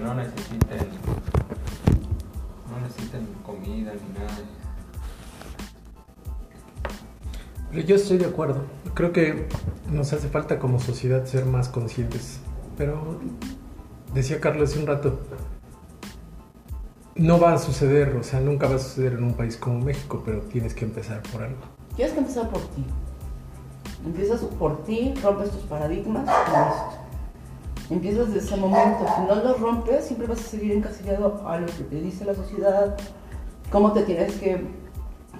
que no necesiten, no necesiten comida ni nada. Pero yo estoy de acuerdo. Creo que nos hace falta como sociedad ser más conscientes. Pero decía Carlos hace un rato, no va a suceder, o sea, nunca va a suceder en un país como México, pero tienes que empezar por algo. Tienes que empezar por ti. Empiezas por ti, rompes tus paradigmas con esto. Empiezas desde ese momento. Si no los rompes, siempre vas a seguir encasillado a lo que te dice la sociedad, cómo te tienes que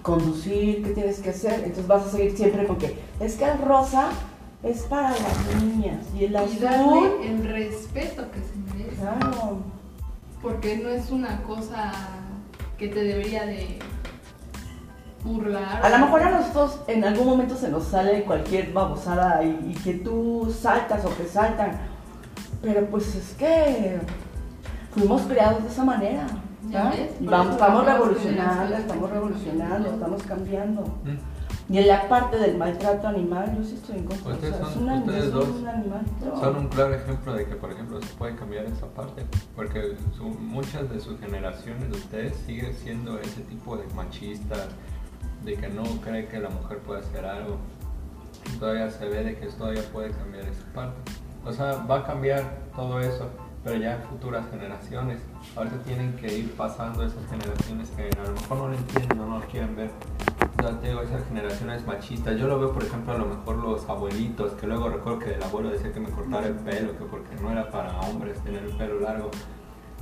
conducir, qué tienes que hacer. Entonces vas a seguir siempre con que es que el rosa es para las niñas y el Y azul. darle el respeto que se merece. Claro. Porque no es una cosa que te debería de burlar. A lo mejor a nosotros en algún momento se nos sale cualquier babosada y, y que tú saltas o que saltan. Pero pues es que fuimos creados de esa manera. Vamos, estamos revolucionando, estamos van revolucionando, cambiando. estamos cambiando. Mm. Y en la parte del maltrato animal, yo sí estoy en contra. O Ustedes sea, es son- un ustedes es dos un animal. Son un claro ejemplo de que, por ejemplo, se puede cambiar esa parte, porque su- muchas de sus generaciones de ustedes siguen siendo ese tipo de machistas, de que no cree que la mujer puede hacer algo. Todavía se ve de que todavía puede cambiar esa parte. O sea, va a cambiar todo eso, pero ya en futuras generaciones. Ahorita tienen que ir pasando esas generaciones que a lo mejor no lo entienden, no lo quieren ver. Digo, esas generaciones machistas. Yo lo veo, por ejemplo, a lo mejor los abuelitos, que luego recuerdo que el abuelo decía que me cortara el pelo, que porque no era para hombres tener el pelo largo.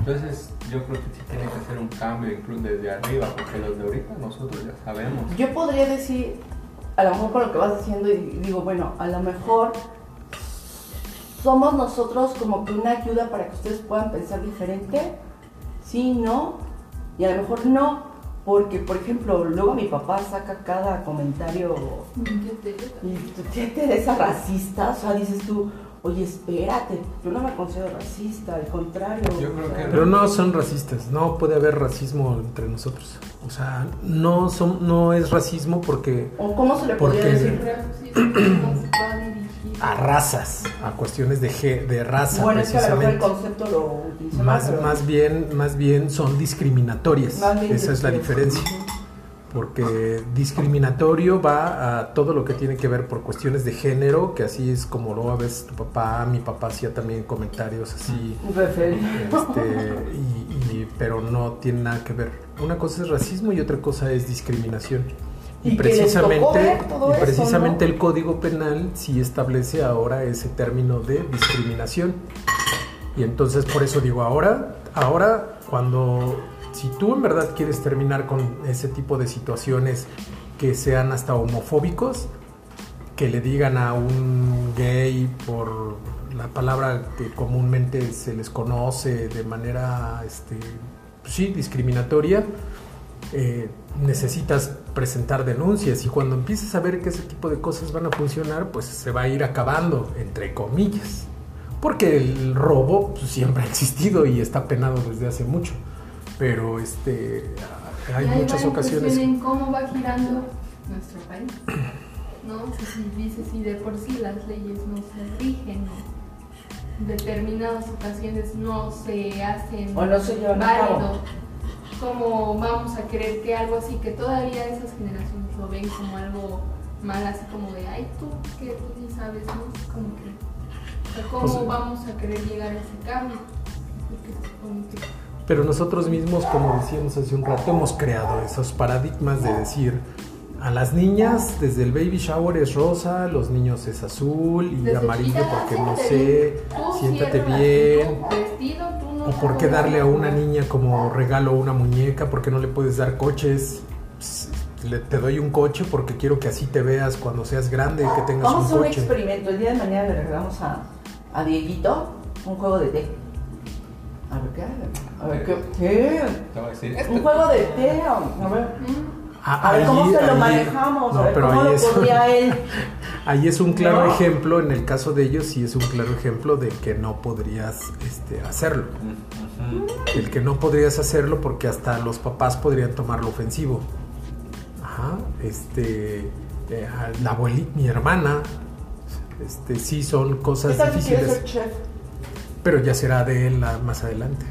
Entonces, yo creo que sí tiene que hacer un cambio, incluso desde arriba, porque los de ahorita nosotros ya sabemos. Yo podría decir, a lo mejor con lo que vas diciendo, y digo, bueno, a lo mejor somos nosotros como que una ayuda para que ustedes puedan pensar diferente, sí, no, y a lo mejor no, porque por ejemplo, luego mi papá saca cada comentario ¿Qué te- y tú te te esa racista, o sea, dices tú, oye, espérate, yo no me considero racista, al contrario. Yo creo o sea, que Pero no son racistas, no puede haber racismo entre nosotros. O sea, no, son, no es racismo porque ¿O cómo se le podría Porque- decir? a razas, a cuestiones de, ge- de raza Bueno, es que a lo mejor el precisamente. concepto lo utiliza Más, pero- más, bien, más bien son discriminatorias. Bien Esa es la diferencia. Porque discriminatorio va a todo lo que tiene que ver por cuestiones de género, que así es como lo ves tu papá, mi papá hacía también comentarios así. Este, y, y- pero no tiene nada que ver. Una cosa es racismo y otra cosa es discriminación. Y, precisamente, todo y eso, precisamente ¿no? el Código Penal sí establece ahora ese término de discriminación. Y entonces por eso digo, ahora, ahora cuando, si tú en verdad quieres terminar con ese tipo de situaciones que sean hasta homofóbicos, que le digan a un gay por la palabra que comúnmente se les conoce de manera, este, pues sí, discriminatoria, eh, necesitas presentar denuncias y cuando empieces a ver que ese tipo de cosas van a funcionar, pues se va a ir acabando, entre comillas. Porque el robo pues, siempre ha existido y está penado desde hace mucho. Pero este hay muchas en ocasiones. en cómo va girando nuestro país. ¿No? Si, si dices si de por sí las leyes no se rigen, ¿no? determinadas ocasiones no se hacen O no se llevan a cabo. válido. ¿Cómo vamos a creer que algo así, que todavía esas generaciones lo ven como algo mal, así como de, ay, tú, que tú ni sabes, ¿no? Como que, o sea, ¿cómo Pues- vamos a querer llegar a ese cambio? Que Pero nosotros mismos, como decíamos hace un rato, hemos creado esos paradigmas de decir a las niñas desde el baby shower es rosa, los niños es azul y Desde amarillo porque no sé, siéntate bien. vestido, O por qué darle a una niña como regalo una muñeca, porque no le puedes dar coches. Pss, le- te doy un coche porque quiero que así te veas cuando seas grande, que tengas Vamos a un hacer un coche. experimento. El día de mañana le regalamos a, a Dieguito un juego de té. A ver qué. A ver qué. ¿Qué? Te voy a decir, este Un juego de té. A ver. Mm, A ver cómo ahí- se lo ahí- manejamos. no, a ver pero cómo ahí lo es- él. Ahí es un claro No. ejemplo, en el caso de ellos sí es un claro ejemplo de que no podrías este, hacerlo. El que no podrías hacerlo porque hasta los papás podrían tomarlo ofensivo. Ajá, este, eh, la abuelita, mi hermana, este, sí son ¿Qué cosas tal difíciles. ser chef? pero ya será de él más adelante.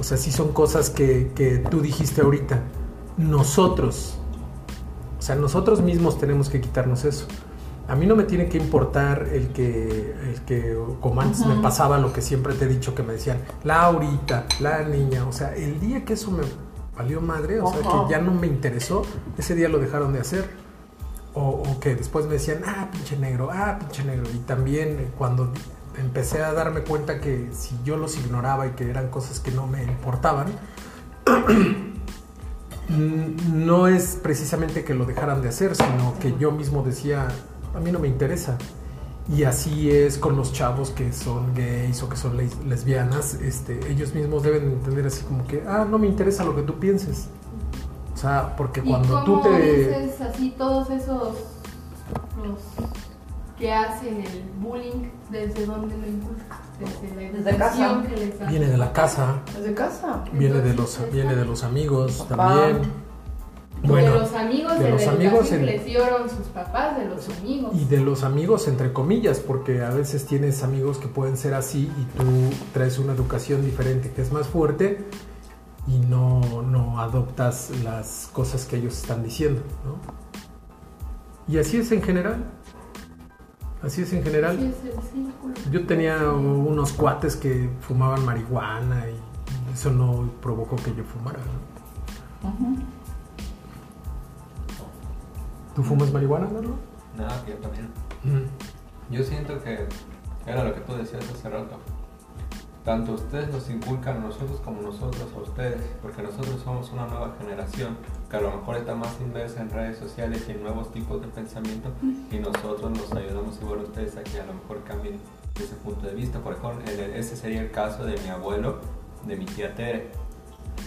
O sea, sí son cosas que, que tú dijiste ahorita. Nosotros, o sea, nosotros mismos tenemos que quitarnos eso. A mí no me tiene que importar el que, el que como antes me pasaba lo que siempre te he dicho que me decían, Laurita, la niña. O sea, el día que eso me valió madre, o sea, que ya no me interesó, ese día lo dejaron de hacer. O, o que después me decían, ah, pinche negro, ah, pinche negro. Y también eh, cuando empecé a darme cuenta que si yo los ignoraba y que eran cosas que no me importaban, no es precisamente que lo dejaran de hacer, sino que yo mismo decía, a mí no me interesa. Y así es con los chavos que son gays o que son les- lesbianas, este, ellos mismos deben entender así como que, ah, no me interesa lo que tú pienses. O sea, porque ¿Y cuando cómo tú te... dices así todos esos los que hacen el bullying desde dónde lo? Desde casa. Viene de la casa, Desde casa. viene de los, Entonces, viene de los amigos Papá. también. de Bueno, los amigos de de, los la amigos en- les dieron sus papás, de los amigos. y de los amigos entre comillas, porque a veces tienes amigos que pueden ser así y tú traes una educación diferente que es más fuerte y no, no adoptas las cosas que ellos están diciendo, ¿no? Y así es en general. Así es en general. Así es el círculo. Yo tenía unos cuates que fumaban marihuana y eso no provocó que yo fumara. ¿no? ¿Tú fumas marihuana, Carlos? Nada, que yo también. Mm. Yo siento que era lo que tú decías hace rato. Tanto ustedes nos inculcan a nosotros como nosotros a ustedes, porque nosotros somos una nueva generación que a lo mejor está más inversa en redes sociales y en nuevos tipos de pensamiento y nosotros nos ayudamos igual a ustedes a que a lo mejor cambien ese punto de vista. Por ejemplo, ese sería el caso de mi abuelo, de mi tía Tere.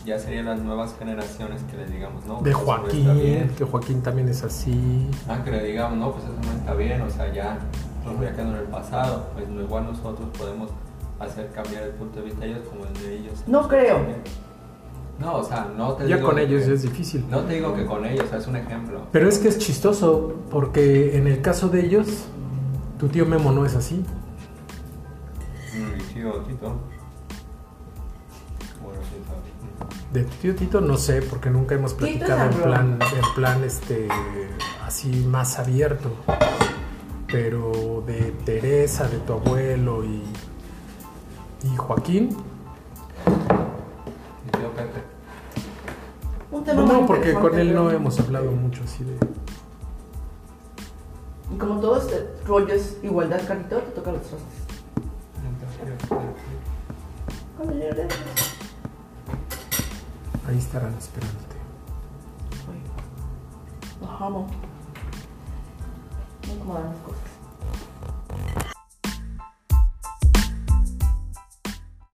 Ya serían las nuevas generaciones que les digamos, no, De pues no está Joaquín, bien. que Joaquín también es así. Ah, que le digamos, no, pues eso no está bien, o sea, ya, nosotros ya quedó en el pasado, pues no, igual nosotros podemos hacer cambiar el punto de vista de ellos como el de ellos. No creo. No, o sea, no te Ya digo con que- ellos es difícil. No te digo que con ellos, o sea, es un ejemplo. Pero es que es chistoso, porque en el caso de ellos, tu tío Memo no es así. Mm, Mi tío Tito. Bueno, sí, sabe. De tu tío Tito no sé, porque nunca hemos platicado en plan, en plan este, así más abierto. Pero de Teresa, de tu abuelo y, y Joaquín, Mi tío Pepe. Un tema no, muy porque con él no hemos hablado mucho así de... Y como todo este rollo es igualdad, Carlito, te toca los trastes. Ahí estarán esperándote. Los amo. Cómodas las cosas.